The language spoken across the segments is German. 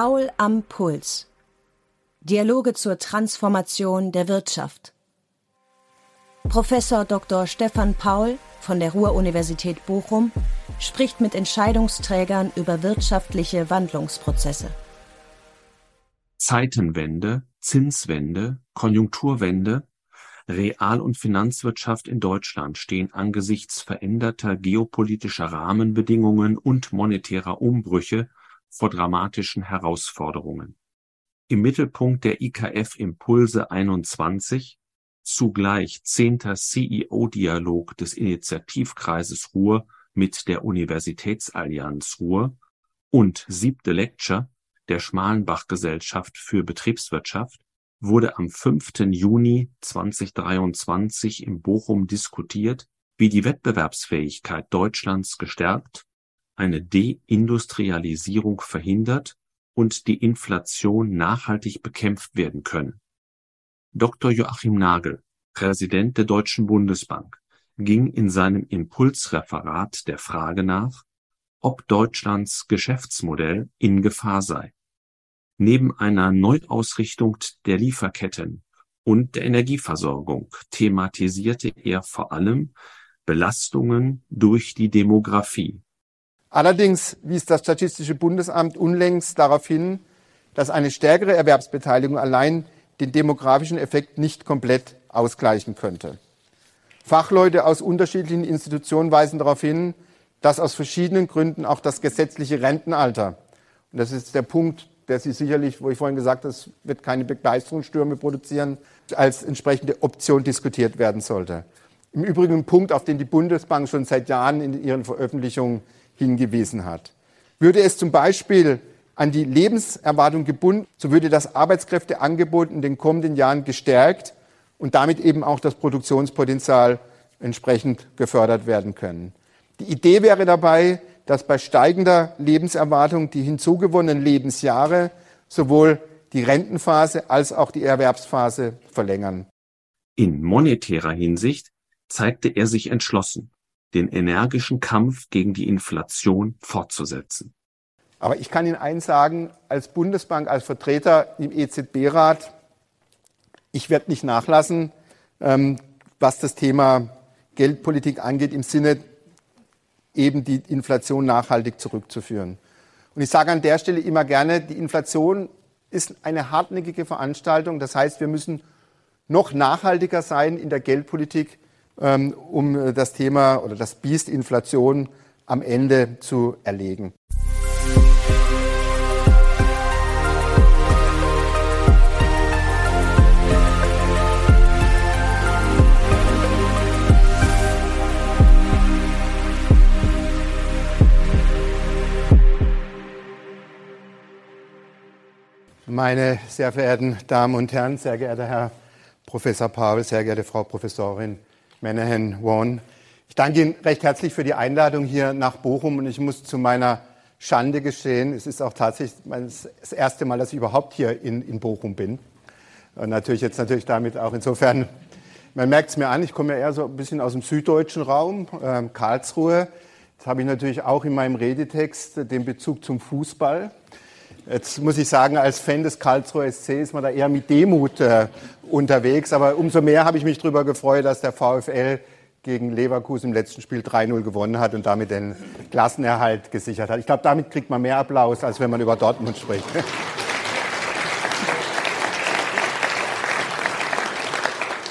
Paul am Puls. Dialoge zur Transformation der Wirtschaft. Professor Dr. Stefan Paul von der Ruhr-Universität Bochum spricht mit Entscheidungsträgern über wirtschaftliche Wandlungsprozesse. Zeitenwende, Zinswende, Konjunkturwende, Real- und Finanzwirtschaft in Deutschland stehen angesichts veränderter geopolitischer Rahmenbedingungen und monetärer Umbrüche vor dramatischen Herausforderungen. Im Mittelpunkt der IKF Impulse 21, zugleich zehnter CEO-Dialog des Initiativkreises Ruhr mit der Universitätsallianz Ruhr und siebte Lecture der Schmalenbach-Gesellschaft für Betriebswirtschaft wurde am 5. Juni 2023 in Bochum diskutiert, wie die Wettbewerbsfähigkeit Deutschlands gestärkt, eine Deindustrialisierung verhindert und die Inflation nachhaltig bekämpft werden können. Dr. Joachim Nagel, Präsident der Deutschen Bundesbank, ging in seinem Impulsreferat der Frage nach, ob Deutschlands Geschäftsmodell in Gefahr sei. Neben einer Neuausrichtung der Lieferketten und der Energieversorgung thematisierte er vor allem Belastungen durch die Demografie. Allerdings wies das Statistische Bundesamt unlängst darauf hin, dass eine stärkere Erwerbsbeteiligung allein den demografischen Effekt nicht komplett ausgleichen könnte. Fachleute aus unterschiedlichen Institutionen weisen darauf hin, dass aus verschiedenen Gründen auch das gesetzliche Rentenalter, und das ist der Punkt, der Sie sicherlich, wo ich vorhin gesagt habe, es wird keine Begeisterungsstürme produzieren, als entsprechende Option diskutiert werden sollte. Im Übrigen ein Punkt, auf den die Bundesbank schon seit Jahren in ihren Veröffentlichungen hingewiesen hat. Würde es zum Beispiel an die Lebenserwartung gebunden, so würde das Arbeitskräfteangebot in den kommenden Jahren gestärkt und damit eben auch das Produktionspotenzial entsprechend gefördert werden können. Die Idee wäre dabei, dass bei steigender Lebenserwartung die hinzugewonnenen Lebensjahre sowohl die Rentenphase als auch die Erwerbsphase verlängern. In monetärer Hinsicht zeigte er sich entschlossen, den energischen Kampf gegen die Inflation fortzusetzen. Aber ich kann Ihnen eins sagen, als Bundesbank, als Vertreter im EZB-Rat, ich werde nicht nachlassen, ähm, was das Thema Geldpolitik angeht, im Sinne eben die Inflation nachhaltig zurückzuführen. Und ich sage an der Stelle immer gerne, die Inflation ist eine hartnäckige Veranstaltung. Das heißt, wir müssen noch nachhaltiger sein in der Geldpolitik, ähm, um das Thema oder das Biest Inflation am Ende zu erlegen. Meine sehr verehrten Damen und Herren, sehr geehrter Herr Professor Paul, sehr geehrte Frau Professorin Menahan Won, ich danke Ihnen recht herzlich für die Einladung hier nach Bochum und ich muss zu meiner Schande geschehen, es ist auch tatsächlich das erste Mal, dass ich überhaupt hier in, in Bochum bin. Und natürlich jetzt natürlich damit auch insofern, man merkt es mir an, ich komme ja eher so ein bisschen aus dem süddeutschen Raum, äh, Karlsruhe. Jetzt habe ich natürlich auch in meinem Redetext den Bezug zum Fußball. Jetzt muss ich sagen, als Fan des Karlsruher SC ist man da eher mit Demut äh, unterwegs. Aber umso mehr habe ich mich darüber gefreut, dass der VfL gegen Leverkusen im letzten Spiel 3-0 gewonnen hat und damit den Klassenerhalt gesichert hat. Ich glaube, damit kriegt man mehr Applaus, als wenn man über Dortmund spricht.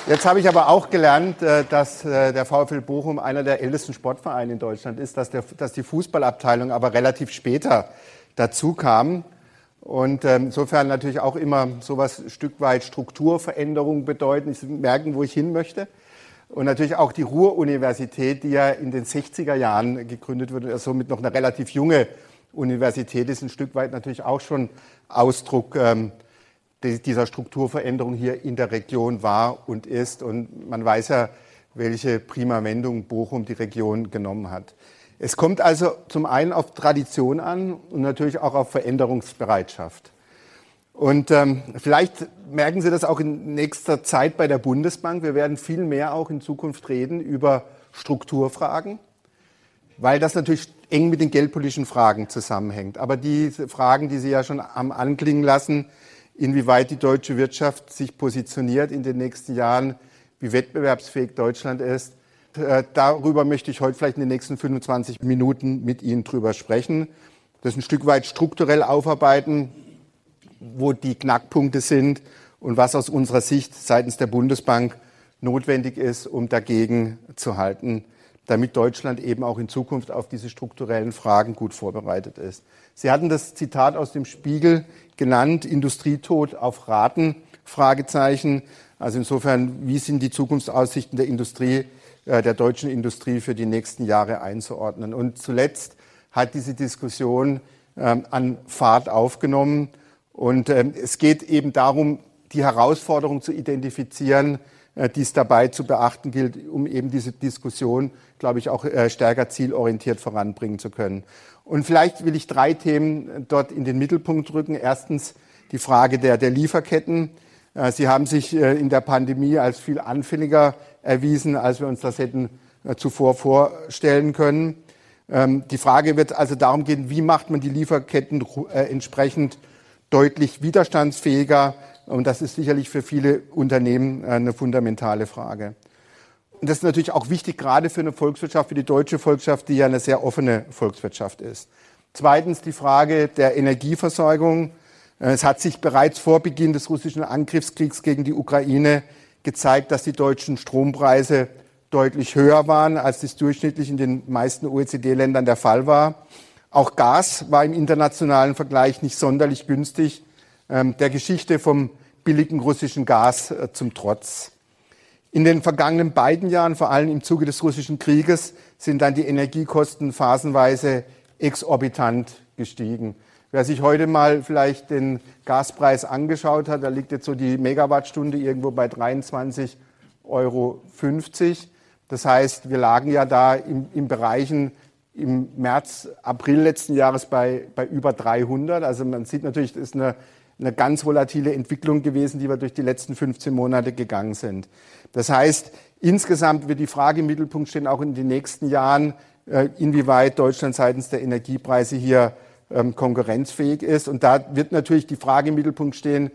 Jetzt habe ich aber auch gelernt, äh, dass äh, der VfL Bochum einer der ältesten Sportvereine in Deutschland ist, dass, der, dass die Fußballabteilung aber relativ später dazu kam. Und ähm, insofern natürlich auch immer sowas ein Stück weit Strukturveränderung bedeuten. Ich merken, wo ich hin möchte. Und natürlich auch die Ruhr-Universität, die ja in den 60er Jahren gegründet wurde, also somit noch eine relativ junge Universität ist, ein Stück weit natürlich auch schon Ausdruck ähm, dieser Strukturveränderung hier in der Region war und ist. Und man weiß ja, welche prima Wendung Bochum die Region genommen hat. Es kommt also zum einen auf Tradition an und natürlich auch auf Veränderungsbereitschaft. Und ähm, vielleicht merken Sie das auch in nächster Zeit bei der Bundesbank. Wir werden viel mehr auch in Zukunft reden über Strukturfragen. weil das natürlich eng mit den geldpolitischen Fragen zusammenhängt. Aber diese Fragen, die Sie ja schon haben anklingen lassen, inwieweit die deutsche Wirtschaft sich positioniert in den nächsten Jahren, wie wettbewerbsfähig Deutschland ist, äh, darüber möchte ich heute vielleicht in den nächsten 25 Minuten mit Ihnen drüber sprechen. Das ein Stück weit strukturell aufarbeiten, wo die Knackpunkte sind und was aus unserer Sicht seitens der Bundesbank notwendig ist, um dagegen zu halten damit Deutschland eben auch in Zukunft auf diese strukturellen Fragen gut vorbereitet ist. Sie hatten das Zitat aus dem Spiegel genannt, Industrietod auf Raten, Fragezeichen. Also insofern, wie sind die Zukunftsaussichten der Industrie, der deutschen Industrie für die nächsten Jahre einzuordnen? Und zuletzt hat diese Diskussion ähm, an Fahrt aufgenommen. Und ähm, es geht eben darum, die Herausforderung zu identifizieren, äh, die es dabei zu beachten gilt, um eben diese Diskussion, glaube ich, auch äh, stärker zielorientiert voranbringen zu können. Und vielleicht will ich drei Themen dort in den Mittelpunkt rücken. Erstens die Frage der, der Lieferketten. Äh, Sie haben sich in der Pandemie als viel anfälliger erwiesen, als wir uns das hätten zuvor vorstellen können. Ähm, die Frage wird also darum gehen, wie macht man die Lieferketten entsprechend deutlich widerstandsfähiger, und das ist sicherlich für viele Unternehmen äh, eine fundamentale Frage. Und das ist natürlich auch wichtig, gerade für eine Volkswirtschaft, wie die deutsche Volkswirtschaft, die ja eine sehr offene Volkswirtschaft ist. Zweitens die Frage der Energieversorgung. Äh, es hat sich bereits vor Beginn des russischen Angriffskriegs gegen die Ukraine gezeigt, dass die deutschen Strompreise deutlich höher waren, als das durchschnittlich in den meisten OECD-Ländern der Fall war. Auch Gas war im internationalen Vergleich nicht sonderlich günstig. Ähm, der Geschichte vom billigen russischen Gas äh, zum Trotz. In den vergangenen beiden Jahren, vor allem im Zuge des russischen Krieges, sind dann die Energiekosten phasenweise exorbitant gestiegen. Wer sich heute mal vielleicht den Gaspreis angeschaut hat, da liegt jetzt so die Megawattstunde irgendwo bei 23,50 Euro. Das heißt, wir lagen ja da im, im Bereichen im März, April letzten Jahres bei, bei über 300. Also man sieht natürlich, das ist eine eine ganz volatile Entwicklung gewesen, die wir durch die letzten 15 Monate gegangen sind. Das heißt, insgesamt wird die Frage im Mittelpunkt stehen, auch in den nächsten Jahren, äh, inwieweit Deutschland seitens der Energiepreise hier ähm, konkurrenzfähig ist. Und da wird natürlich die Frage im Mittelpunkt stehen,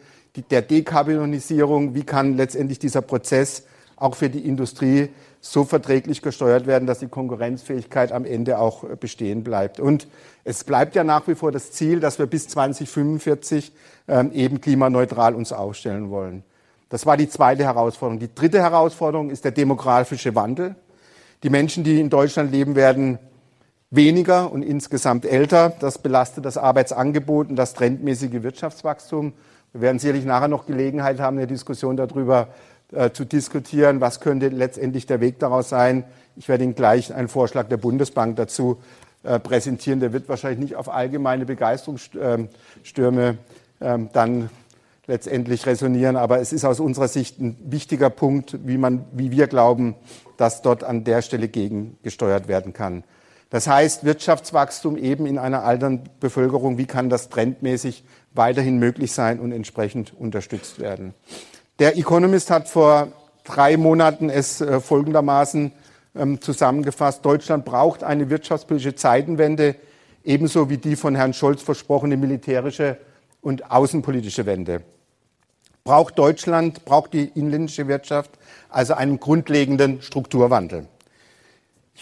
der Dekarbonisierung, wie kann letztendlich dieser Prozess auch für die Industrie so verträglich gesteuert werden, dass die Konkurrenzfähigkeit am Ende auch äh, bestehen bleibt. Und es bleibt ja nach wie vor das Ziel, dass wir bis 2045 ähm, eben klimaneutral uns aufstellen wollen. Das war die zweite Herausforderung. Die dritte Herausforderung ist der demografische Wandel. Die Menschen, die in Deutschland leben, werden weniger und insgesamt älter. Das belastet das Arbeitsangebot und das trendmäßige Wirtschaftswachstum. Wir werden sicherlich nachher noch Gelegenheit haben, eine Diskussion darüber äh, zu diskutieren, was könnte letztendlich der Weg daraus sein. Ich werde Ihnen gleich einen Vorschlag der Bundesbank dazu äh, präsentieren. Der wird wahrscheinlich nicht auf allgemeine Begeisterungsstürme ähm, dann letztendlich resonieren, aber es ist aus unserer Sicht ein wichtiger Punkt, wie, man, wie wir glauben, dass dort an der Stelle gegengesteuert werden kann. Das heißt, Wirtschaftswachstum eben in einer alternden Bevölkerung, wie kann das trendmäßig weiterhin möglich sein und entsprechend unterstützt werden? Der Economist hat vor drei Monaten es äh, folgendermaßen ähm, zusammengefasst. Deutschland braucht eine wirtschaftspolitische Zeitenwende, ebenso wie die von Herrn Scholz versprochene militärische und außenpolitische Wende. Braucht Deutschland, braucht die inländische Wirtschaft also einen grundlegenden Strukturwandel.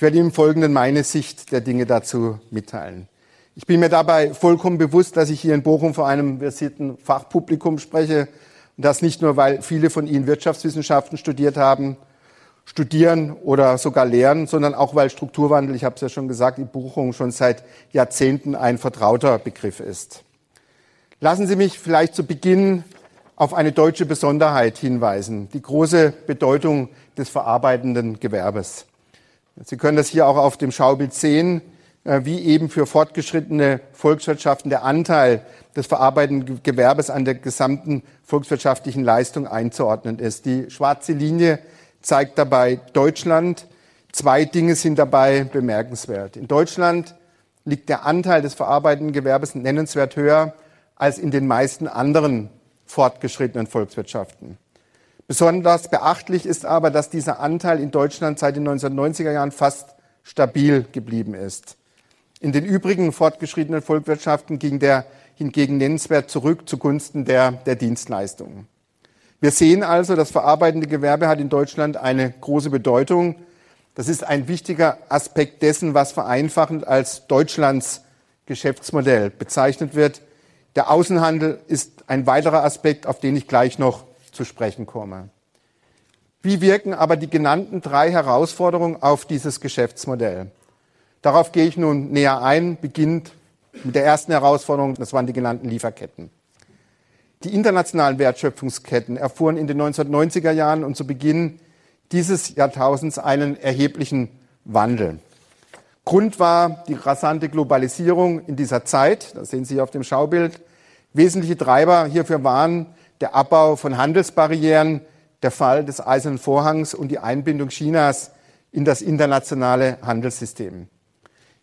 Ich werde Ihnen im Folgenden meine Sicht der Dinge dazu mitteilen. Ich bin mir dabei vollkommen bewusst, dass ich hier in Bochum vor einem versierten Fachpublikum spreche, und das nicht nur, weil viele von Ihnen Wirtschaftswissenschaften studiert haben, studieren oder sogar lehren, sondern auch, weil Strukturwandel, ich habe es ja schon gesagt, in Buchung schon seit Jahrzehnten ein vertrauter Begriff ist. Lassen Sie mich vielleicht zu Beginn auf eine deutsche Besonderheit hinweisen, die große Bedeutung des verarbeitenden Gewerbes. Sie können das hier auch auf dem Schaubild sehen, äh, wie eben für fortgeschrittene Volkswirtschaften der Anteil des verarbeitenden Gewerbes an der gesamten volkswirtschaftlichen Leistung einzuordnen ist. Die schwarze Linie zeigt dabei Deutschland. Zwei Dinge sind dabei bemerkenswert. In Deutschland liegt der Anteil des verarbeitenden Gewerbes nennenswert höher als in den meisten anderen fortgeschrittenen Volkswirtschaften. Besonders beachtlich ist aber, dass dieser Anteil in Deutschland seit den 1990er Jahren fast stabil geblieben ist. In den übrigen fortgeschrittenen Volkswirtschaften ging der hingegen nennenswert zurück zugunsten der, der Dienstleistungen. Wir sehen also, das verarbeitende Gewerbe hat in Deutschland eine große Bedeutung. Das ist ein wichtiger Aspekt dessen, was vereinfachend als Deutschlands Geschäftsmodell bezeichnet wird. Der Außenhandel ist ein weiterer Aspekt, auf den ich gleich noch zu sprechen komme. Wie wirken aber die genannten drei Herausforderungen auf dieses Geschäftsmodell? Darauf gehe ich nun näher ein, beginnt mit der ersten Herausforderung, das waren die genannten Lieferketten. Die internationalen Wertschöpfungsketten erfuhren in den 1990er Jahren und zu Beginn dieses Jahrtausends einen erheblichen Wandel. Grund war die rasante Globalisierung in dieser Zeit, das sehen Sie auf dem Schaubild. Wesentliche Treiber hierfür waren der Abbau von Handelsbarrieren, der Fall des Eisernen Vorhangs und die Einbindung Chinas in das internationale Handelssystem.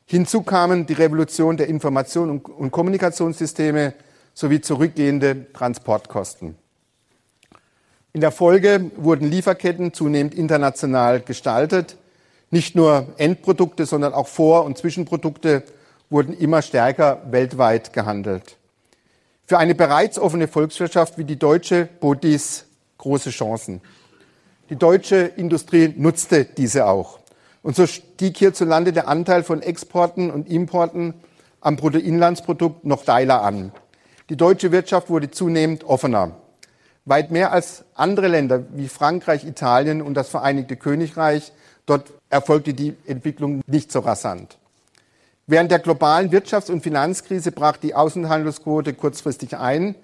Hinzu kamen die Revolution der Information- und Kommunikationssysteme sowie zurückgehende Transportkosten. In der Folge wurden Lieferketten zunehmend international gestaltet. Nicht nur Endprodukte, sondern auch Vor- und Zwischenprodukte wurden immer stärker weltweit gehandelt. Für eine bereits offene Volkswirtschaft wie die deutsche bot dies große Chancen. Die deutsche Industrie nutzte diese auch. Und so stieg hierzulande der Anteil von Exporten und Importen am Bruttoinlandsprodukt noch steiler an. Die deutsche Wirtschaft wurde zunehmend offener. Weit mehr als andere Länder wie Frankreich, Italien und das Vereinigte Königreich, dort erfolgte die Entwicklung nicht so rasant. Während der globalen Wirtschafts- und Finanzkrise brach die Außenhandelsquote kurzfristig ein.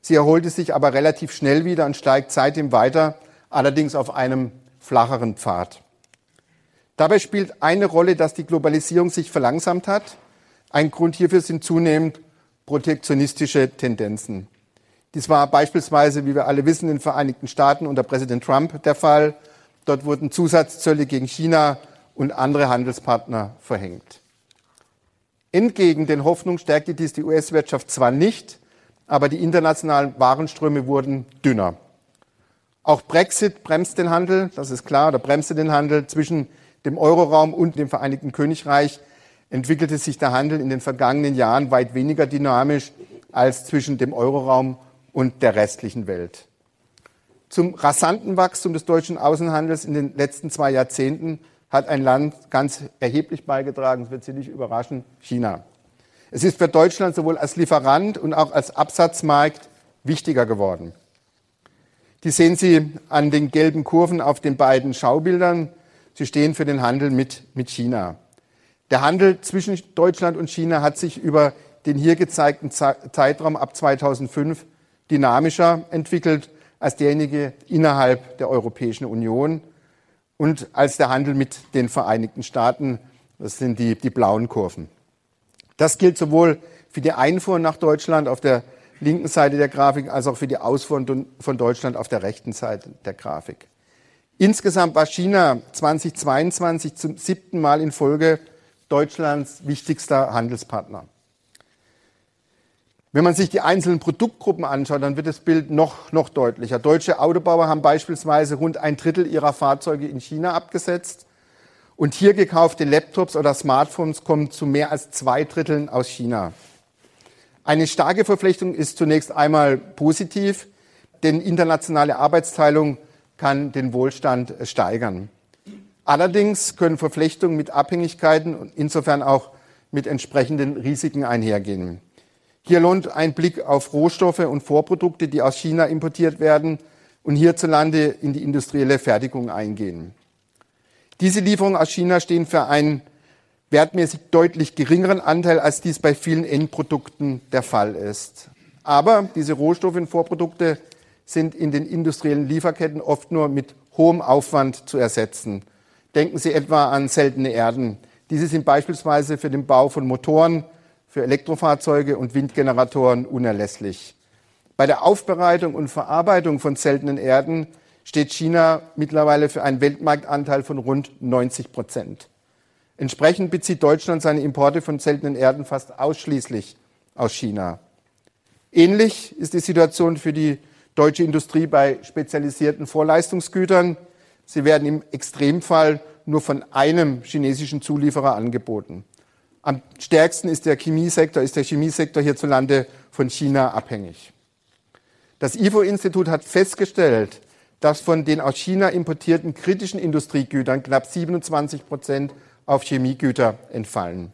Sie erholte sich aber relativ schnell wieder und steigt seitdem weiter, allerdings auf einem flacheren Pfad. Dabei spielt eine Rolle, dass die Globalisierung sich verlangsamt hat. Ein Grund hierfür sind zunehmend protektionistische Tendenzen. Dies war beispielsweise, wie wir alle wissen, in den Vereinigten Staaten unter Präsident Trump der Fall. Dort wurden Zusatzzölle gegen China und andere Handelspartner verhängt. Entgegen den Hoffnungen stärkte dies die US-Wirtschaft zwar nicht, aber die internationalen Warenströme wurden dünner. Auch Brexit bremst den Handel, das ist klar, oder bremste den Handel zwischen dem Euroraum und dem Vereinigten Königreich entwickelte sich der Handel in den vergangenen Jahren weit weniger dynamisch als zwischen dem Euroraum und der restlichen Welt. Zum rasanten Wachstum des deutschen Außenhandels in den letzten zwei Jahrzehnten hat ein Land ganz erheblich beigetragen, das wird Sie nicht überraschen, China. Es ist für Deutschland sowohl als Lieferant und auch als Absatzmarkt wichtiger geworden. Die sehen Sie an den gelben Kurven auf den beiden Schaubildern. Sie stehen für den Handel mit, mit China. Der Handel zwischen Deutschland und China hat sich über den hier gezeigten Zeitraum ab 2005 dynamischer entwickelt als derjenige innerhalb der Europäischen Union und als der Handel mit den Vereinigten Staaten. Das sind die, die blauen Kurven. Das gilt sowohl für die Einfuhr nach Deutschland auf der linken Seite der Grafik als auch für die Ausfuhr von Deutschland auf der rechten Seite der Grafik. Insgesamt war China 2022 zum siebten Mal in Folge Deutschlands wichtigster Handelspartner. Wenn man sich die einzelnen Produktgruppen anschaut, dann wird das Bild noch, noch deutlicher. Deutsche Autobauer haben beispielsweise rund ein Drittel ihrer Fahrzeuge in China abgesetzt. Und hier gekaufte Laptops oder Smartphones kommen zu mehr als zwei Dritteln aus China. Eine starke Verflechtung ist zunächst einmal positiv, denn internationale Arbeitsteilung kann den Wohlstand steigern. Allerdings können Verflechtungen mit Abhängigkeiten und insofern auch mit entsprechenden Risiken einhergehen. Hier lohnt ein Blick auf Rohstoffe und Vorprodukte, die aus China importiert werden und hierzulande in die industrielle Fertigung eingehen. Diese Lieferungen aus China stehen für einen wertmäßig deutlich geringeren Anteil, als dies bei vielen Endprodukten der Fall ist. Aber diese Rohstoffe und Vorprodukte sind in den industriellen Lieferketten oft nur mit hohem Aufwand zu ersetzen. Denken Sie etwa an seltene Erden. Diese sind beispielsweise für den Bau von Motoren, für Elektrofahrzeuge und Windgeneratoren unerlässlich. Bei der Aufbereitung und Verarbeitung von seltenen Erden steht China mittlerweile für einen Weltmarktanteil von rund 90 Prozent. Entsprechend bezieht Deutschland seine Importe von seltenen Erden fast ausschließlich aus China. Ähnlich ist die Situation für die deutsche Industrie bei spezialisierten Vorleistungsgütern. Sie werden im Extremfall nur von einem chinesischen Zulieferer angeboten. Am stärksten ist der Chemiesektor, ist der Chemiesektor hierzulande von China abhängig. Das IFO-Institut hat festgestellt, dass von den aus China importierten kritischen Industriegütern knapp 27 Prozent auf Chemiegüter entfallen.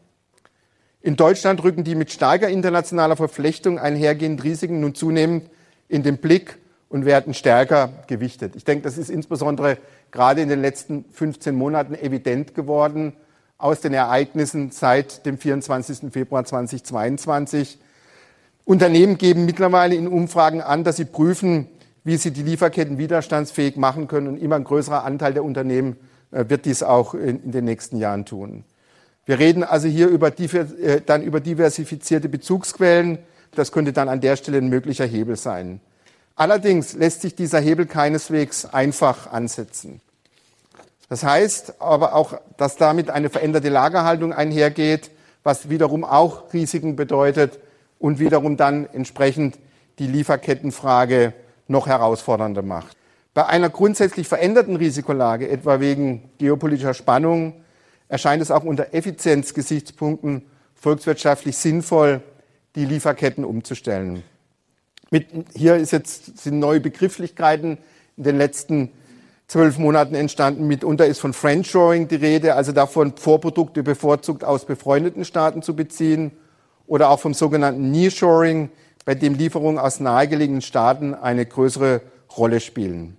In Deutschland rücken die mit starker internationaler Verflechtung einhergehenden Risiken nun zunehmend in den Blick und werden stärker gewichtet. Ich denke, das ist insbesondere gerade in den letzten 15 Monaten evident geworden aus den Ereignissen seit dem 24. Februar 2022. Unternehmen geben mittlerweile in Umfragen an, dass sie prüfen, wie sie die Lieferketten widerstandsfähig machen können. Und immer ein größerer Anteil der Unternehmen äh, wird dies auch in, den nächsten Jahren tun. Wir reden also hier über, äh, dann über diversifizierte Bezugsquellen. Das könnte dann an der Stelle ein möglicher Hebel sein. Allerdings lässt sich dieser Hebel keineswegs einfach ansetzen. Das heißt aber auch, dass damit eine veränderte Lagerhaltung einhergeht, was wiederum auch Risiken bedeutet und wiederum dann entsprechend die Lieferkettenfrage noch herausfordernder macht. Bei einer grundsätzlich veränderten Risikolage, etwa wegen geopolitischer Spannungen, erscheint es auch unter Effizienzgesichtspunkten volkswirtschaftlich sinnvoll, die Lieferketten umzustellen. Mit, hier ist jetzt, sind neue Begrifflichkeiten in den letzten zwölf Monaten entstanden. Mitunter ist von Friendshoring die Rede, also davon, Vorprodukte bevorzugt aus befreundeten Staaten zu beziehen. Oder auch vom sogenannten Nearshoring, bei dem Lieferungen aus nahegelegenen Staaten eine größere Rolle spielen.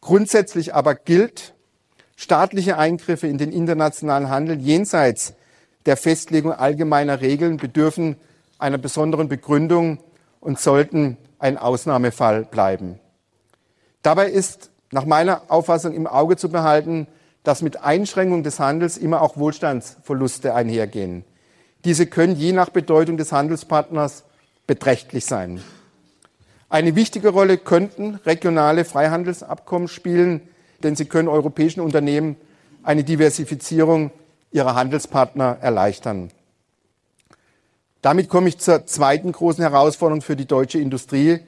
Grundsätzlich aber gilt, staatliche Eingriffe in den internationalen Handel jenseits der Festlegung allgemeiner Regeln bedürfen einer besonderen Begründung und sollten ein Ausnahmefall bleiben. Dabei ist nach meiner Auffassung im Auge zu behalten, dass mit Einschränkung des Handels immer auch Wohlstandsverluste einhergehen. Diese können je nach Bedeutung des Handelspartners beträchtlich sein. Eine wichtige Rolle könnten regionale Freihandelsabkommen spielen, denn sie können europäischen Unternehmen eine Diversifizierung ihrer Handelspartner erleichtern. Damit komme ich zur zweiten großen Herausforderung für die deutsche Industrie,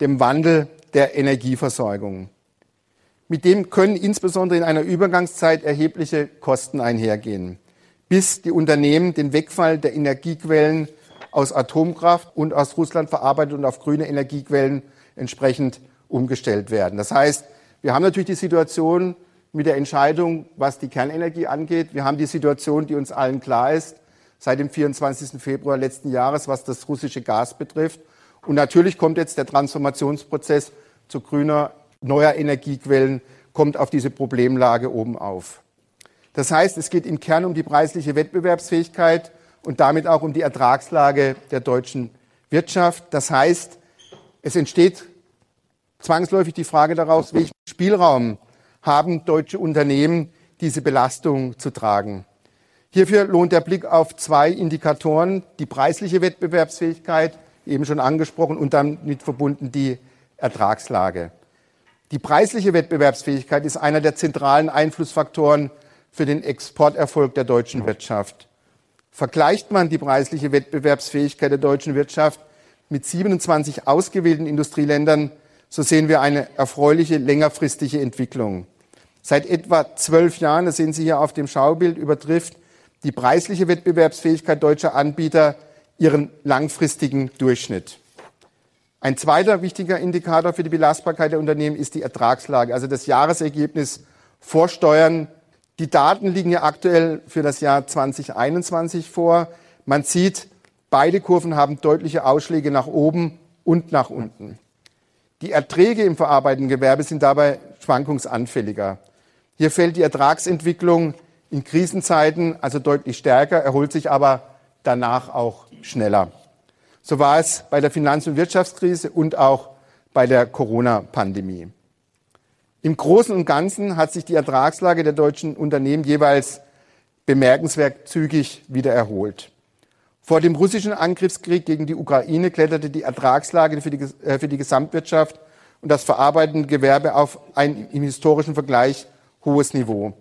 dem Wandel der Energieversorgung. Mit dem können insbesondere in einer Übergangszeit erhebliche Kosten einhergehen, bis die Unternehmen den Wegfall der Energiequellen aus Atomkraft und aus Russland verarbeitet und auf grüne Energiequellen entsprechend umgestellt werden. Das heißt, wir haben natürlich die Situation mit der Entscheidung, was die Kernenergie angeht. Wir haben die Situation, die uns allen klar ist, seit dem 24. Februar letzten Jahres, was das russische Gas betrifft. Und natürlich kommt jetzt der Transformationsprozess zu grüner, neuer Energiequellen, kommt auf diese Problemlage oben auf. Das heißt, es geht im Kern um die preisliche Wettbewerbsfähigkeit und damit auch um die Ertragslage der deutschen Wirtschaft. Das heißt, es entsteht zwangsläufig die Frage daraus, welchen Spielraum haben deutsche Unternehmen, diese Belastung zu tragen. Hierfür lohnt der Blick auf zwei Indikatoren, die preisliche Wettbewerbsfähigkeit, eben schon angesprochen, und damit verbunden die Ertragslage. Die preisliche Wettbewerbsfähigkeit ist einer der zentralen Einflussfaktoren für den Exporterfolg der deutschen Wirtschaft. Vergleicht man die preisliche Wettbewerbsfähigkeit der deutschen Wirtschaft mit 27 ausgewählten Industrieländern, so sehen wir eine erfreuliche längerfristige Entwicklung. Seit etwa zwölf Jahren, das sehen Sie hier auf dem Schaubild, übertrifft die preisliche Wettbewerbsfähigkeit deutscher Anbieter ihren langfristigen Durchschnitt. Ein zweiter wichtiger Indikator für die Belastbarkeit der Unternehmen ist die Ertragslage, also das Jahresergebnis vor Steuern. Die Daten liegen ja aktuell für das Jahr 2021 vor. Man sieht, beide Kurven haben deutliche Ausschläge nach oben und nach unten. Die Erträge im verarbeitenden Gewerbe sind dabei schwankungsanfälliger. Hier fällt die Ertragsentwicklung in Krisenzeiten also deutlich stärker, erholt sich aber danach auch schneller. So war es bei der Finanz- und Wirtschaftskrise und auch bei der Corona-Pandemie. Im Großen und Ganzen hat sich die Ertragslage der deutschen Unternehmen jeweils bemerkenswert zügig wieder erholt. Vor dem russischen Angriffskrieg gegen die Ukraine kletterte die Ertragslage für die, äh, für die Gesamtwirtschaft und das verarbeitende Gewerbe auf ein im historischen Vergleich hohes Niveau.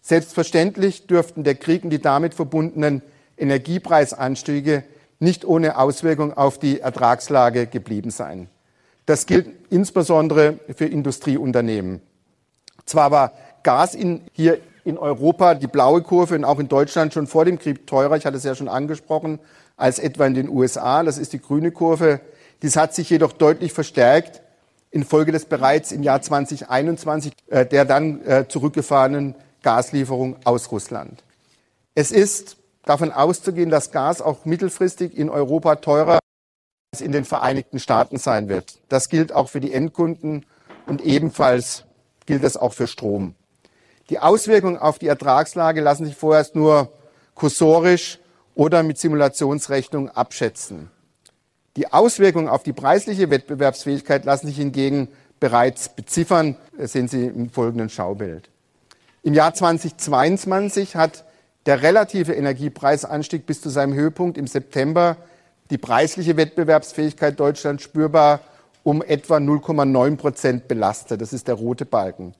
Selbstverständlich dürften der Krieg und die damit verbundenen Energiepreisanstiege nicht ohne Auswirkung auf die Ertragslage geblieben sein. Das gilt insbesondere für Industrieunternehmen. Zwar war Gas in, hier in Europa, die blaue Kurve und auch in Deutschland schon vor dem Krieg teurer, ich hatte es ja schon angesprochen, als etwa in den USA. Das ist die grüne Kurve. Dies hat sich jedoch deutlich verstärkt infolge des bereits im Jahr 2021 äh, der dann äh, zurückgefahrenen Gaslieferung aus Russland. Es ist davon auszugehen, dass Gas auch mittelfristig in Europa teurer als in den Vereinigten Staaten sein wird. Das gilt auch für die Endkunden und ebenfalls gilt es auch für Strom. Die Auswirkungen auf die Ertragslage lassen sich vorerst nur kursorisch oder mit Simulationsrechnung abschätzen. Die Auswirkungen auf die preisliche Wettbewerbsfähigkeit lassen sich hingegen bereits beziffern, das sehen Sie im folgenden Schaubild. Im Jahr 2022 hat der relative Energiepreisanstieg bis zu seinem Höhepunkt im September die preisliche Wettbewerbsfähigkeit Deutschlands spürbar um etwa 0,9 Prozent belastet. Das ist der rote Balken.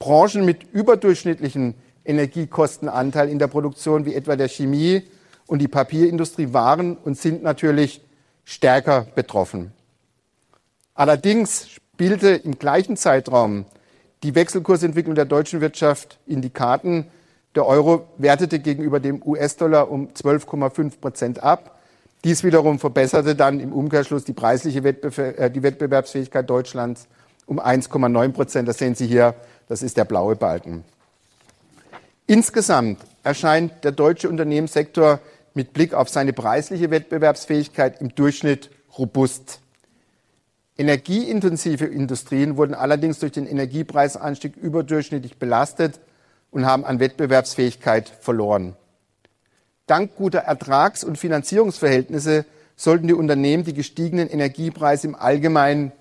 Branchen mit überdurchschnittlichem Energiekostenanteil in der Produktion, wie etwa der Chemie und die Papierindustrie, waren und sind natürlich stärker betroffen. Allerdings spielte im gleichen Zeitraum die Wechselkursentwicklung der deutschen Wirtschaft in die Karten. Der Euro wertete gegenüber dem US-Dollar um 12,5 Prozent ab. Dies wiederum verbesserte dann im Umkehrschluss die preisliche Wettbewerb, äh, die Wettbewerbsfähigkeit Deutschlands um 1,9 Prozent. Das sehen Sie hier, das ist der blaue Balken. Insgesamt erscheint der deutsche Unternehmenssektor mit Blick auf seine preisliche Wettbewerbsfähigkeit im Durchschnitt robust. Energieintensive Industrien wurden allerdings durch den Energiepreisanstieg überdurchschnittlich belastet und haben an Wettbewerbsfähigkeit verloren. Dank guter Ertrags- und Finanzierungsverhältnisse sollten die Unternehmen die gestiegenen Energiepreise im Allgemeinen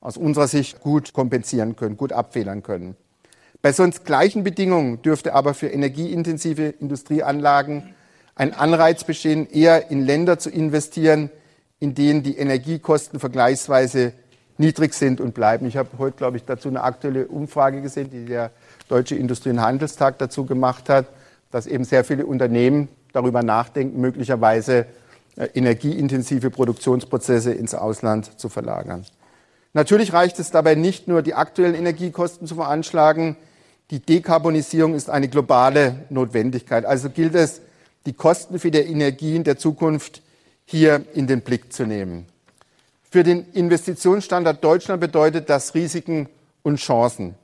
aus unserer Sicht gut kompensieren können, gut abfedern können. Bei sonst gleichen Bedingungen dürfte aber für energieintensive Industrieanlagen ein Anreiz bestehen, eher in Länder zu investieren, in denen die Energiekosten vergleichsweise niedrig sind und bleiben. Ich habe heute, glaube ich, dazu eine aktuelle Umfrage gesehen, die der Deutsche Industrie- und Handelstag dazu gemacht hat, dass eben sehr viele Unternehmen darüber nachdenken, möglicherweise äh, energieintensive Produktionsprozesse ins Ausland zu verlagern. Natürlich reicht es dabei nicht nur, die aktuellen Energiekosten zu veranschlagen. Die Dekarbonisierung ist eine globale Notwendigkeit. Also gilt es, die Kosten für die Energien der Zukunft hier in den Blick zu nehmen. Für den Investitionsstandard Deutschland bedeutet das Risiken und Chancen.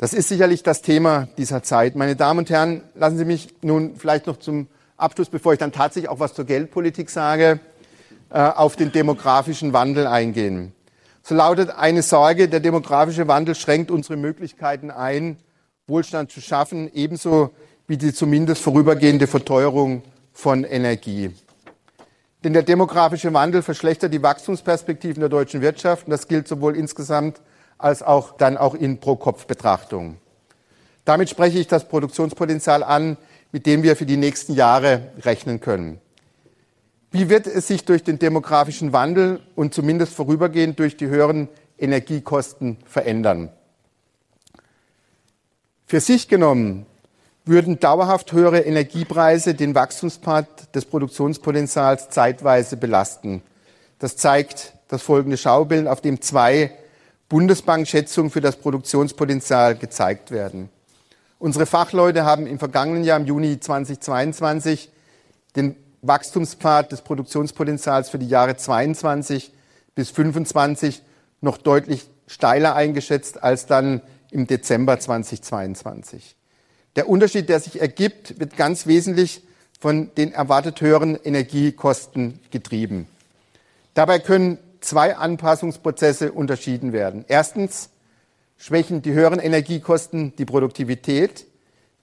Das ist sicherlich das Thema dieser Zeit. Meine Damen und Herren, lassen Sie mich nun vielleicht noch zum Abschluss, bevor ich dann tatsächlich auch was zur Geldpolitik sage, äh, auf den demografischen Wandel eingehen. So lautet eine Sorge, der demografische Wandel schränkt unsere Möglichkeiten ein, Wohlstand zu schaffen, ebenso wie die zumindest vorübergehende Verteuerung von Energie. Denn der demografische Wandel verschlechtert die Wachstumsperspektiven der deutschen Wirtschaft und das gilt sowohl insgesamt als auch dann auch in Pro-Kopf-Betrachtung. Damit spreche ich das Produktionspotenzial an, mit dem wir für die nächsten Jahre rechnen können. Wie wird es sich durch den demografischen Wandel und zumindest vorübergehend durch die höheren Energiekosten verändern? Für sich genommen würden dauerhaft höhere Energiepreise den Wachstumspart des Produktionspotenzials zeitweise belasten. Das zeigt das folgende Schaubild, auf dem zwei Bundesbankschätzungen für das Produktionspotenzial gezeigt werden. Unsere Fachleute haben im vergangenen Jahr, im Juni 2022, den Wachstumspfad des Produktionspotenzials für die Jahre 22 bis 25 noch deutlich steiler eingeschätzt als dann im Dezember 2022. Der Unterschied, der sich ergibt, wird ganz wesentlich von den erwartet höheren Energiekosten getrieben. Dabei können zwei Anpassungsprozesse unterschieden werden. Erstens schwächen die höheren Energiekosten die Produktivität,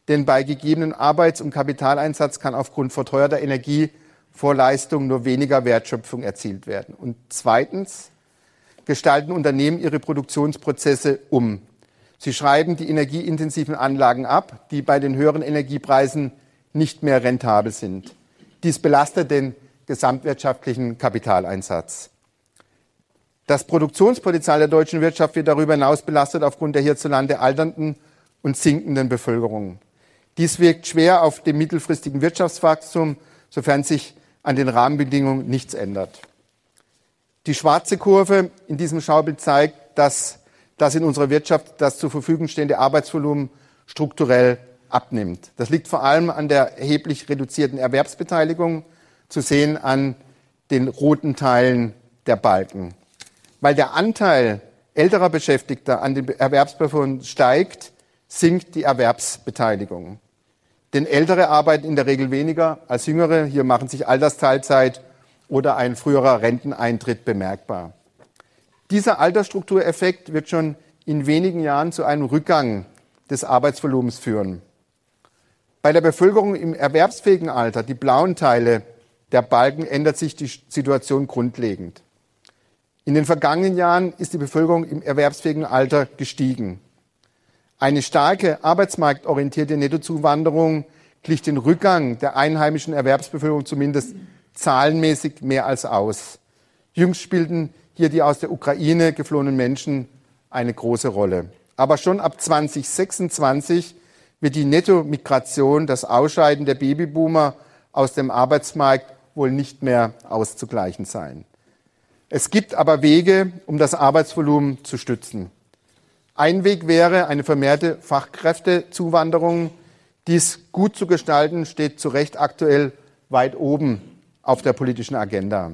denn bei gegebenen Arbeits- und Kapitaleinsatz kann aufgrund verteuerter Energievorleistung nur weniger Wertschöpfung erzielt werden. Und zweitens gestalten Unternehmen ihre Produktionsprozesse um. Sie schreiben die energieintensiven Anlagen ab, die bei den höheren Energiepreisen nicht mehr rentabel sind. Dies belastet den gesamtwirtschaftlichen Kapitaleinsatz. Das Produktionspotenzial der deutschen Wirtschaft wird darüber hinaus belastet aufgrund der hierzulande alternden und sinkenden Bevölkerung. Dies wirkt schwer auf dem mittelfristigen Wirtschaftswachstum, sofern sich an den Rahmenbedingungen nichts ändert. Die schwarze Kurve in diesem Schaubild zeigt, dass dass in unserer Wirtschaft das zur Verfügung stehende Arbeitsvolumen strukturell abnimmt. Das liegt vor allem an der erheblich reduzierten Erwerbsbeteiligung, zu sehen an den roten Teilen der Balken. Weil der Anteil älterer Beschäftigter an den Erwerbspersonen steigt, sinkt die Erwerbsbeteiligung. Denn Ältere arbeiten in der Regel weniger als Jüngere. Hier machen sich Altersteilzeit oder ein früherer Renteneintritt bemerkbar. Dieser Altersstruktureffekt wird schon in wenigen Jahren zu einem Rückgang des Arbeitsvolumens führen. Bei der Bevölkerung im erwerbsfähigen Alter, die blauen Teile der Balken, ändert sich die Situation grundlegend. In den vergangenen Jahren ist die Bevölkerung im erwerbsfähigen Alter gestiegen. Eine starke arbeitsmarktorientierte Nettozuwanderung glich den Rückgang der einheimischen Erwerbsbevölkerung zumindest zahlenmäßig mehr als aus. Jüngst spielten hier die aus der Ukraine geflohenen Menschen eine große Rolle. Aber schon ab 2026 wird die Nettomigration, das Ausscheiden der Babyboomer aus dem Arbeitsmarkt wohl nicht mehr auszugleichen sein. Es gibt aber Wege, um das Arbeitsvolumen zu stützen. Ein Weg wäre eine vermehrte Fachkräftezuwanderung. Dies gut zu gestalten steht zu Recht aktuell weit oben auf der politischen Agenda.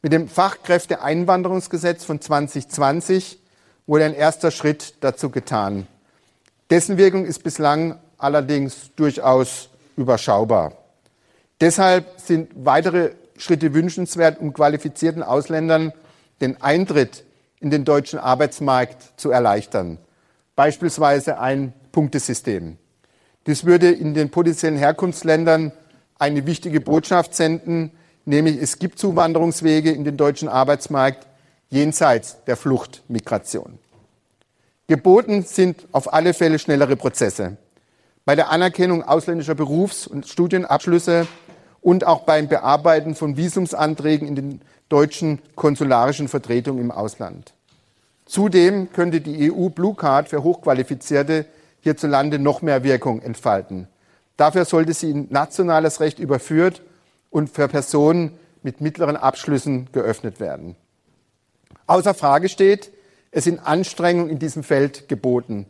Mit dem Fachkräfteeinwanderungsgesetz von 2020 wurde ein erster Schritt dazu getan. Dessen Wirkung ist bislang allerdings durchaus überschaubar. Deshalb sind weitere Schritte wünschenswert, um qualifizierten Ausländern den Eintritt in den deutschen Arbeitsmarkt zu erleichtern. Beispielsweise ein Punktesystem. Dies würde in den potenziellen Herkunftsländern eine wichtige Botschaft senden, nämlich es gibt Zuwanderungswege in den deutschen Arbeitsmarkt jenseits der Fluchtmigration. Geboten sind auf alle Fälle schnellere Prozesse. Bei der Anerkennung ausländischer Berufs- und Studienabschlüsse und auch beim Bearbeiten von Visumsanträgen in den deutschen konsularischen Vertretungen im Ausland. Zudem könnte die EU Blue Card für Hochqualifizierte hierzulande noch mehr Wirkung entfalten. Dafür sollte sie in nationales Recht überführt und für Personen mit mittleren Abschlüssen geöffnet werden. Außer Frage steht, es sind Anstrengungen in diesem Feld geboten.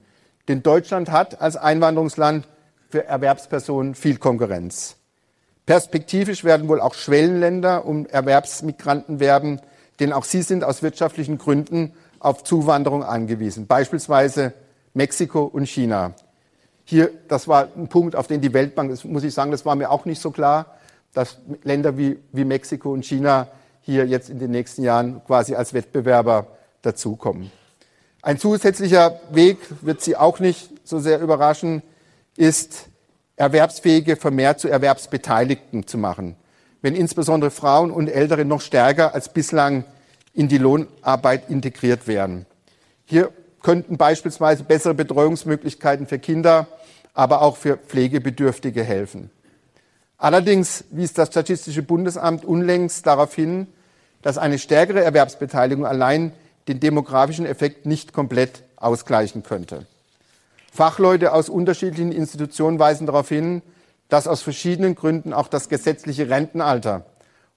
Denn Deutschland hat als Einwanderungsland für Erwerbspersonen viel Konkurrenz. Perspektivisch werden wohl auch Schwellenländer um Erwerbsmigranten werben, denn auch sie sind aus wirtschaftlichen Gründen auf Zuwanderung angewiesen, beispielsweise Mexiko und China. Hier, das war ein Punkt, auf den die Weltbank, das muss ich sagen, das war mir auch nicht so klar, dass Länder wie, wie Mexiko und China hier jetzt in den nächsten Jahren quasi als Wettbewerber dazukommen. Ein zusätzlicher Weg wird Sie auch nicht so sehr überraschen, ist, Erwerbsfähige vermehrt zu Erwerbsbeteiligten zu machen. Wenn insbesondere Frauen und Ältere noch stärker als bislang in die Lohnarbeit integriert werden. Hier könnten beispielsweise bessere Betreuungsmöglichkeiten für Kinder, aber auch für Pflegebedürftige helfen. Allerdings wies das Statistische Bundesamt unlängst darauf hin, dass eine stärkere Erwerbsbeteiligung allein den demografischen Effekt nicht komplett ausgleichen könnte. Fachleute aus unterschiedlichen Institutionen weisen darauf hin, dass aus verschiedenen Gründen auch das gesetzliche Rentenalter,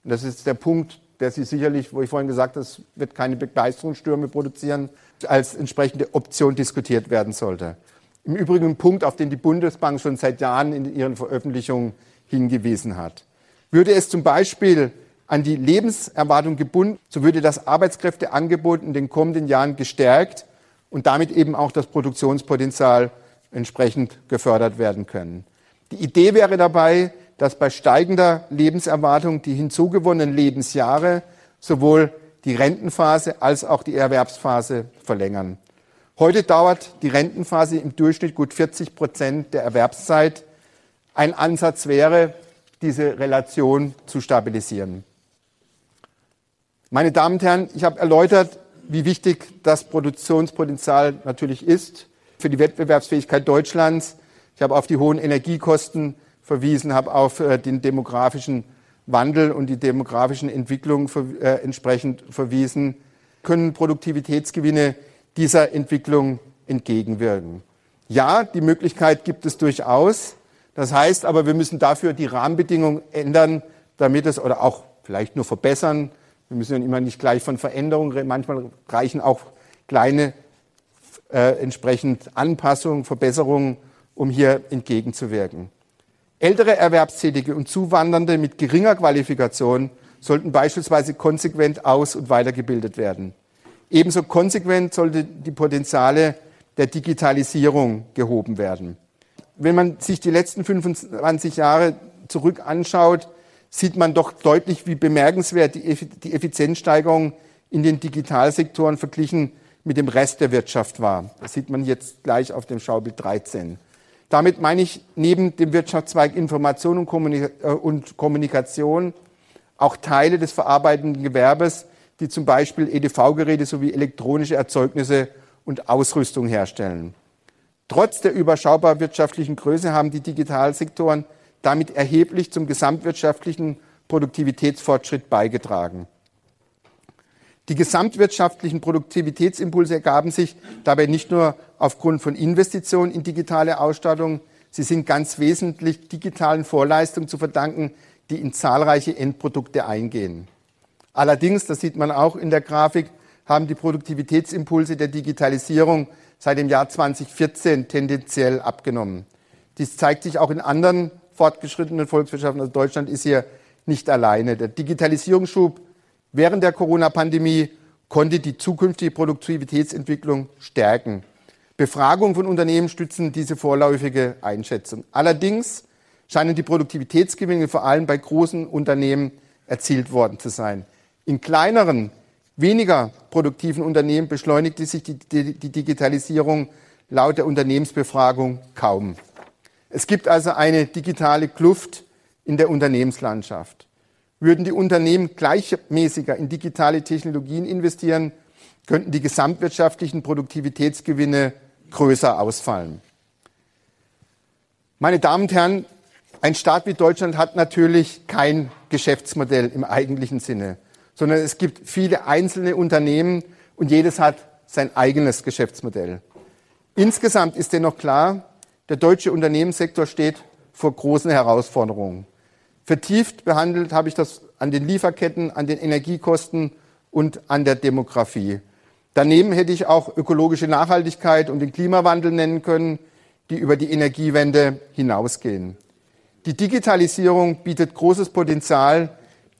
und das ist der Punkt, der Sie sicherlich, wo ich vorhin gesagt habe, es wird keine Begeisterungsstürme produzieren, als entsprechende Option diskutiert werden sollte. Im Übrigen ein Punkt, auf den die Bundesbank schon seit Jahren in ihren Veröffentlichungen hingewiesen hat. Würde es zum Beispiel an die Lebenserwartung gebunden, so würde das Arbeitskräfteangebot in den kommenden Jahren gestärkt und damit eben auch das Produktionspotenzial entsprechend gefördert werden können. Die Idee wäre dabei, dass bei steigender Lebenserwartung die hinzugewonnenen Lebensjahre sowohl die Rentenphase als auch die Erwerbsphase verlängern. Heute dauert die Rentenphase im Durchschnitt gut 40 Prozent der Erwerbszeit. Ein Ansatz wäre, diese Relation zu stabilisieren. Meine Damen und Herren, ich habe erläutert, wie wichtig das Produktionspotenzial natürlich ist für die Wettbewerbsfähigkeit Deutschlands. Ich habe auf die hohen Energiekosten verwiesen, habe auf äh, den demografischen Wandel und die demografischen Entwicklungen äh, entsprechend verwiesen, können Produktivitätsgewinne dieser Entwicklung entgegenwirken. Ja, die Möglichkeit gibt es durchaus. Das heißt aber, wir müssen dafür die Rahmenbedingungen ändern, damit es oder auch vielleicht nur verbessern. Wir müssen ja immer nicht gleich von Veränderungen reden. Manchmal reichen auch kleine äh, entsprechend Anpassungen, Verbesserungen, um hier entgegenzuwirken. Ältere Erwerbstätige und Zuwandernde mit geringer Qualifikation sollten beispielsweise konsequent aus- und weitergebildet werden. Ebenso konsequent sollten die Potenziale der Digitalisierung gehoben werden. Wenn man sich die letzten 25 Jahre zurück anschaut, sieht man doch deutlich, wie bemerkenswert die Effizienzsteigerung in den Digitalsektoren verglichen mit dem Rest der Wirtschaft war. Das sieht man jetzt gleich auf dem Schaubild 13. Damit meine ich neben dem Wirtschaftszweig Information äh, und, Kommunikation auch Teile des verarbeitenden Gewerbes, die zum Beispiel EDV-Geräte sowie elektronische Erzeugnisse und Ausrüstung herstellen. Trotz der überschaubar wirtschaftlichen Größe haben die Digitalsektoren damit erheblich zum gesamtwirtschaftlichen Produktivitätsfortschritt beigetragen. Die gesamtwirtschaftlichen Produktivitätsimpulse ergaben sich dabei nicht nur aufgrund von Investitionen in digitale Ausstattung, sie sind ganz wesentlich digitalen Vorleistungen zu verdanken, die in zahlreiche Endprodukte eingehen. Allerdings, das sieht man auch in der Grafik, haben die Produktivitätsimpulse der Digitalisierung seit dem Jahr 2014 tendenziell abgenommen. Dies zeigt sich auch in anderen fortgeschrittenen Volkswirtschaften. Also Deutschland ist hier nicht alleine. Der Digitalisierungsschub während der Corona-Pandemie konnte die zukünftige Produktivitätsentwicklung stärken. Befragungen von Unternehmen stützen diese vorläufige Einschätzung. Allerdings scheinen die Produktivitätsgewinne vor allem bei großen Unternehmen erzielt worden zu sein. In kleineren, weniger produktiven Unternehmen beschleunigte sich die, die, die Digitalisierung laut der Unternehmensbefragung kaum. Es gibt also eine digitale Kluft in der Unternehmenslandschaft. Würden die Unternehmen gleichmäßiger in digitale Technologien investieren, könnten die gesamtwirtschaftlichen Produktivitätsgewinne größer ausfallen. Meine Damen und Herren, ein Staat wie Deutschland hat natürlich kein Geschäftsmodell im eigentlichen Sinne, sondern es gibt viele einzelne Unternehmen und jedes hat sein eigenes Geschäftsmodell. Insgesamt ist dennoch klar, der deutsche Unternehmenssektor steht vor großen Herausforderungen. Vertieft behandelt habe ich das an den Lieferketten, an den Energiekosten und an der Demografie. Daneben hätte ich auch ökologische Nachhaltigkeit und den Klimawandel nennen können, die über die Energiewende hinausgehen. Die Digitalisierung bietet großes Potenzial,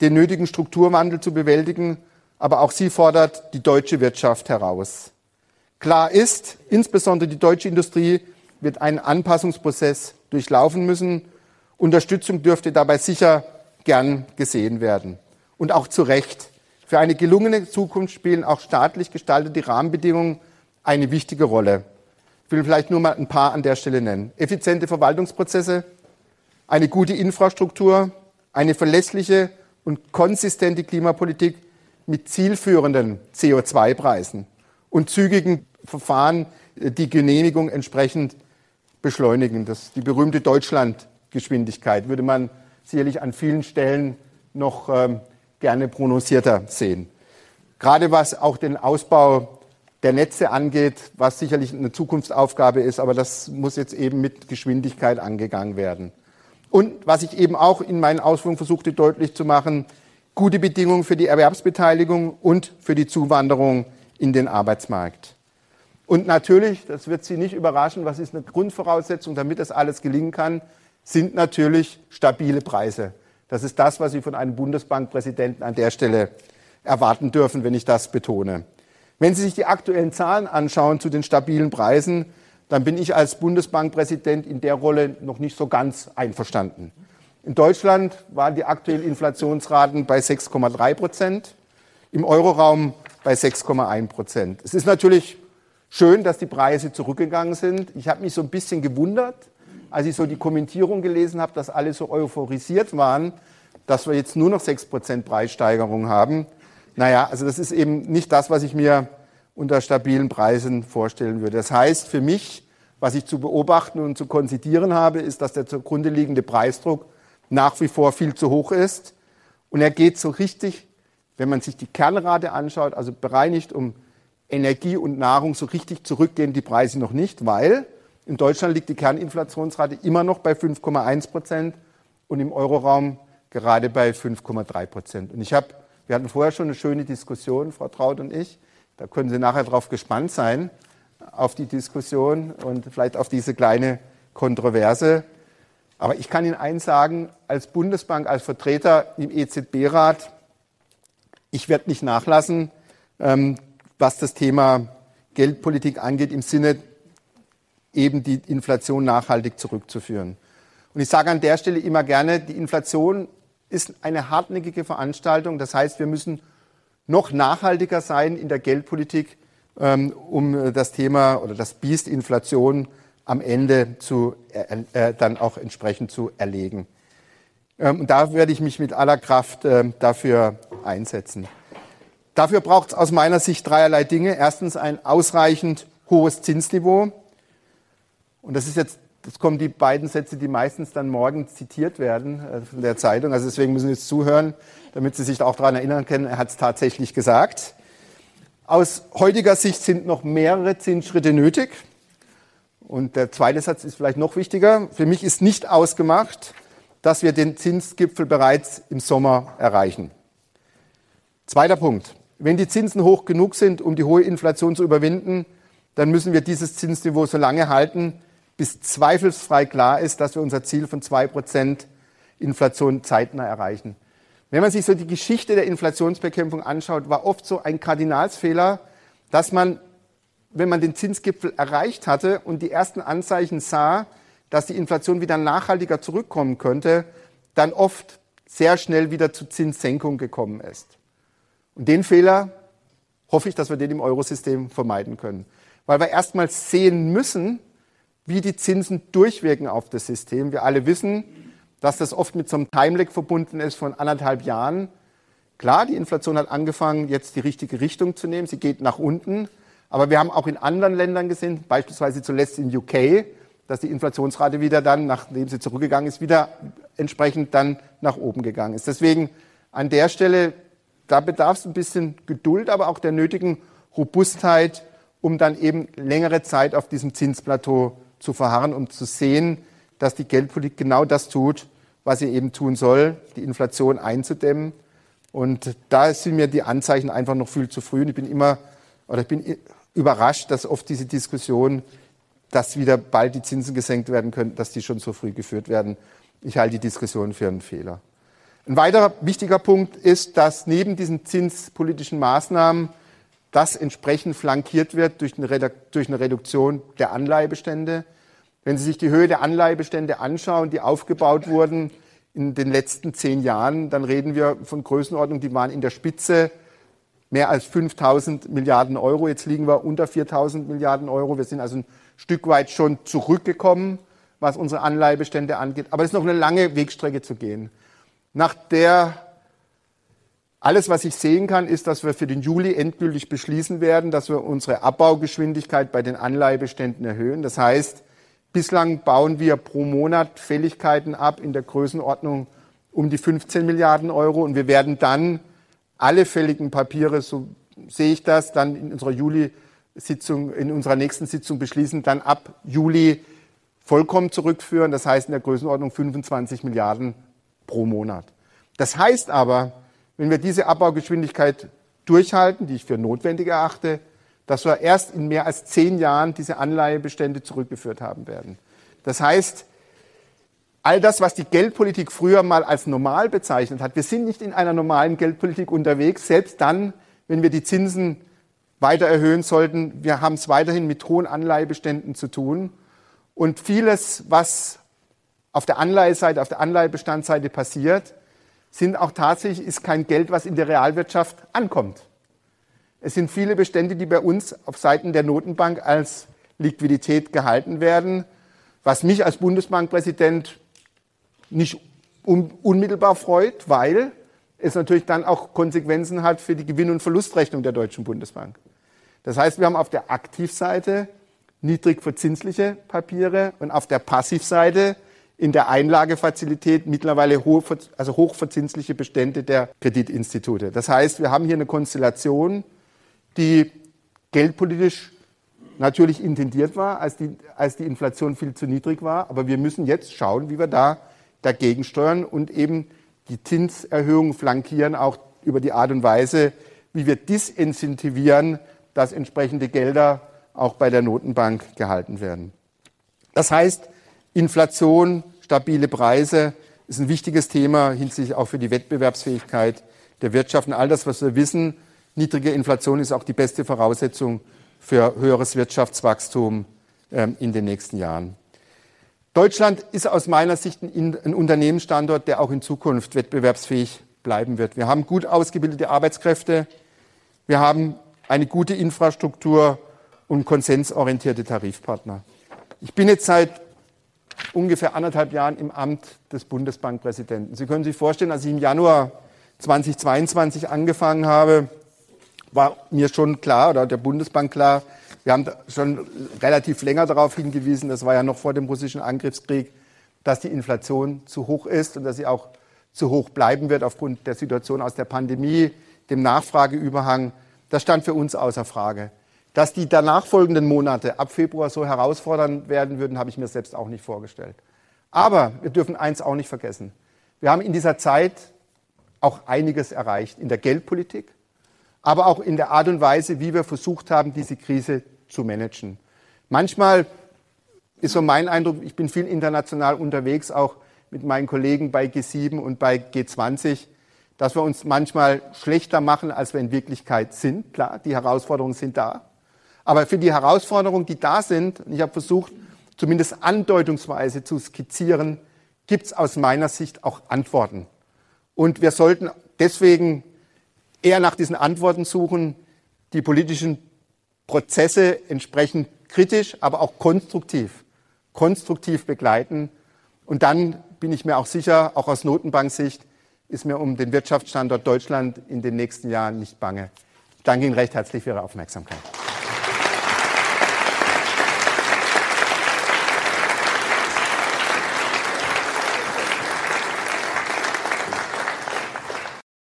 den nötigen Strukturwandel zu bewältigen, aber auch sie fordert die deutsche Wirtschaft heraus. Klar ist, insbesondere die deutsche Industrie wird einen Anpassungsprozess durchlaufen müssen Unterstützung dürfte dabei sicher gern gesehen werden. Und auch zu Recht. Für eine gelungene Zukunft spielen auch staatlich gestaltete Rahmenbedingungen eine wichtige Rolle. Ich will vielleicht nur mal ein paar an der Stelle nennen. Effiziente Verwaltungsprozesse, eine gute Infrastruktur, eine verlässliche und konsistente Klimapolitik mit zielführenden CO2-Preisen und zügigen Verfahren, die Genehmigung entsprechend beschleunigen. Das die berühmte Deutschland Geschwindigkeit würde man sicherlich an vielen Stellen noch ähm, gerne prononcierter sehen. Gerade was auch den Ausbau der Netze angeht, was sicherlich eine Zukunftsaufgabe ist, aber das muss jetzt eben mit Geschwindigkeit angegangen werden. Und was ich eben auch in meinen Ausführungen versuchte deutlich zu machen, gute Bedingungen für die Erwerbsbeteiligung und für die Zuwanderung in den Arbeitsmarkt. Und natürlich, das wird Sie nicht überraschen, was ist eine Grundvoraussetzung, damit das alles gelingen kann, sind natürlich stabile Preise. Das ist das, was Sie von einem Bundesbankpräsidenten an der Stelle erwarten dürfen, wenn ich das betone. Wenn Sie sich die aktuellen Zahlen anschauen zu den stabilen Preisen, dann bin ich als Bundesbankpräsident in der Rolle noch nicht so ganz einverstanden. In Deutschland waren die aktuellen Inflationsraten bei 6,3 Prozent, im Euroraum bei 6,1 Prozent. Es ist natürlich schön, dass die Preise zurückgegangen sind. Ich habe mich so ein bisschen gewundert, als ich so die Kommentierung gelesen habe, dass alle so euphorisiert waren, dass wir jetzt nur noch 6% Preissteigerung haben. Naja, also das ist eben nicht das, was ich mir unter stabilen Preisen vorstellen würde. Das heißt für mich, was ich zu beobachten und zu konzidieren habe, ist, dass der zugrunde liegende Preisdruck nach wie vor viel zu hoch ist. Und er geht so richtig, wenn man sich die Kernrate anschaut, also bereinigt um Energie und Nahrung, so richtig zurückgehen die Preise noch nicht, weil in Deutschland liegt die Kerninflationsrate immer noch bei 5,1 Prozent und im Euroraum gerade bei 5,3 Prozent. Und ich habe, wir hatten vorher schon eine schöne Diskussion, Frau Traut und ich, da können Sie nachher drauf gespannt sein. auf die Diskussion und vielleicht auf diese kleine Kontroverse. Aber ich kann Ihnen eins sagen, als Bundesbank, als Vertreter im EZB-Rat, ich werde nicht nachlassen, ähm, was das Thema Geldpolitik angeht, im Sinne eben die Inflation nachhaltig zurückzuführen. Und ich sage an der Stelle immer gerne, die Inflation ist eine hartnäckige Veranstaltung. Das heißt, wir müssen noch nachhaltiger sein in der Geldpolitik, ähm, um das Thema oder das Biest Inflation am Ende zu, äh, äh, dann auch entsprechend zu erlegen. Ähm, und da werde ich mich mit aller Kraft äh, dafür einsetzen. Dafür braucht es aus meiner Sicht dreierlei Dinge. Erstens ein ausreichend hohes Zinsniveau. Und das ist jetzt, das kommen die beiden Sätze, die meistens dann morgen zitiert werden äh, von der Zeitung. Also deswegen müssen Sie jetzt zuhören, damit Sie sich auch daran erinnern können, er hat es tatsächlich gesagt. Aus heutiger Sicht sind noch mehrere Zinsschritte nötig. Und der zweite Satz ist vielleicht noch wichtiger. Für mich ist nicht ausgemacht, dass wir den Zinsgipfel bereits im Sommer erreichen. Zweiter Punkt. Wenn die Zinsen hoch genug sind, um die hohe Inflation zu überwinden, dann müssen wir dieses Zinsniveau so lange halten, bis zweifelsfrei klar ist, dass wir unser Ziel von zwei Prozent Inflation zeitnah erreichen. Wenn man sich so die Geschichte der Inflationsbekämpfung anschaut, war oft so ein Kardinalsfehler, dass man, wenn man den Zinsgipfel erreicht hatte und die ersten Anzeichen sah, dass die Inflation wieder nachhaltiger zurückkommen könnte, dann oft sehr schnell wieder zu Zinssenkung gekommen ist. Und den Fehler hoffe ich, dass wir den im Eurosystem vermeiden können. Weil wir erstmal sehen müssen, wie die Zinsen durchwirken auf das System. Wir alle wissen, dass das oft mit so einem Timelag verbunden ist von anderthalb Jahren. Klar, die Inflation hat angefangen, jetzt die richtige Richtung zu nehmen. Sie geht nach unten. Aber wir haben auch in anderen Ländern gesehen, beispielsweise zuletzt in UK, dass die Inflationsrate wieder dann, nachdem sie zurückgegangen ist, wieder entsprechend dann nach oben gegangen ist. Deswegen an der Stelle, da bedarf es ein bisschen Geduld, aber auch der nötigen Robustheit, um dann eben längere Zeit auf diesem Zinsplateau zu verharren und zu sehen, dass die Geldpolitik genau das tut, was sie eben tun soll, die Inflation einzudämmen. Und da sind mir die Anzeichen einfach noch viel zu früh. Und ich bin immer, oder ich bin überrascht, dass oft diese Diskussion, dass wieder bald die Zinsen gesenkt werden können, dass die schon so früh geführt werden. Ich halte die Diskussion für einen Fehler. Ein weiterer wichtiger Punkt ist, dass neben diesen zinspolitischen Maßnahmen das entsprechend flankiert wird durch eine, Reduktion der Anleihebestände. Wenn Sie sich die Höhe der Anleihebestände anschauen, die aufgebaut wurden in den letzten zehn Jahren, dann reden wir von Größenordnungen, die waren in der Spitze mehr als 5000 Milliarden Euro. Jetzt liegen wir unter 4000 Milliarden Euro. Wir sind also ein Stück weit schon zurückgekommen, was unsere Anleihebestände angeht. Aber es ist noch eine lange Wegstrecke zu gehen. Nach der alles, was ich sehen kann, ist, dass wir für den Juli endgültig beschließen werden, dass wir unsere Abbaugeschwindigkeit bei den Anleihebeständen erhöhen. Das heißt, Bislang bauen wir pro Monat Fälligkeiten ab in der Größenordnung um die 15 Milliarden Euro und wir werden dann alle fälligen Papiere, so sehe ich das, dann in unserer Juli-Sitzung, in unserer nächsten Sitzung beschließen, dann ab Juli vollkommen zurückführen. Das heißt in der Größenordnung 25 Milliarden pro Monat. Das heißt aber, wenn wir diese Abbaugeschwindigkeit durchhalten, die ich für notwendig erachte, dass wir erst in mehr als zehn Jahren diese Anleihebestände zurückgeführt haben werden. Das heißt, all das, was die Geldpolitik früher mal als normal bezeichnet hat, wir sind nicht in einer normalen Geldpolitik unterwegs, selbst dann, wenn wir die Zinsen weiter erhöhen sollten. Wir haben es weiterhin mit hohen Anleihebeständen zu tun. Und vieles, was auf der Anleiheseite, auf der Anleihebestandsseite passiert, sind auch tatsächlich, ist kein Geld, was in der Realwirtschaft ankommt. Es sind viele Bestände, die bei uns auf Seiten der Notenbank als Liquidität gehalten werden, was mich als Bundesbankpräsident nicht un unmittelbar freut, weil es natürlich dann auch Konsequenzen hat für die Gewinn- und Verlustrechnung der Deutschen Bundesbank. Das heißt, wir haben auf der Aktivseite niedrig verzinsliche Papiere und auf der Passivseite in der Einlagefazilität mittlerweile hohe, also hochverzinsliche Bestände der Kreditinstitute. Das heißt, wir haben hier eine Konstellation, die geldpolitisch natürlich intendiert war, als die, als die Inflation viel zu niedrig war. Aber wir müssen jetzt schauen, wie wir da dagegen steuern und eben die Zinserhöhungen flankieren, auch über die Art und Weise, wie wir disincentivieren, dass entsprechende Gelder auch bei der Notenbank gehalten werden. Das heißt, Inflation, stabile Preise ist ein wichtiges Thema hinsichtlich auch für die Wettbewerbsfähigkeit der Wirtschaft. Und all das, was wir wissen, niedrige Inflation ist auch die beste Voraussetzung für höheres Wirtschaftswachstum ähm, in den nächsten Jahren. Deutschland ist aus meiner Sicht ein, ein Unternehmensstandort, der auch in Zukunft wettbewerbsfähig bleiben wird. Wir haben gut ausgebildete Arbeitskräfte, wir haben eine gute Infrastruktur und konsensorientierte Tarifpartner. Ich bin jetzt seit ungefähr anderthalb Jahren im Amt des Bundesbankpräsidenten. Sie können sich vorstellen, als ich im Januar 2022 angefangen habe, war mir schon klar oder der Bundesbank klar, wir haben schon relativ länger darauf hingewiesen, das war ja noch vor dem russischen Angriffskrieg, dass die Inflation zu hoch ist und dass sie auch zu hoch bleiben wird aufgrund der Situation aus der Pandemie, dem Nachfrageüberhang. Das stand für uns außer Frage. Dass die danach folgenden Monate ab Februar so herausfordernd werden würden, habe ich mir selbst auch nicht vorgestellt. Aber wir dürfen eins auch nicht vergessen. Wir haben in dieser Zeit auch einiges erreicht in der Geldpolitik, aber auch in der Art und Weise, wie wir versucht haben, diese Krise zu managen. Manchmal ist so mein Eindruck, ich bin viel international unterwegs, auch mit meinen Kollegen bei G7 und bei G20, dass wir uns manchmal schlechter machen, als wir in Wirklichkeit sind. Klar, die Herausforderungen sind da. Aber für die Herausforderungen, die da sind, und ich habe versucht, zumindest andeutungsweise zu skizzieren, gibt es aus meiner Sicht auch Antworten. Und wir sollten deswegen eher nach diesen Antworten suchen, die politischen Prozesse entsprechend kritisch, aber auch konstruktiv, konstruktiv begleiten. Und dann bin ich mir auch sicher, auch aus Notenbanksicht, ist mir um den Wirtschaftsstandort Deutschland in den nächsten Jahren nicht bange. Ich danke Ihnen recht herzlich für Ihre Aufmerksamkeit.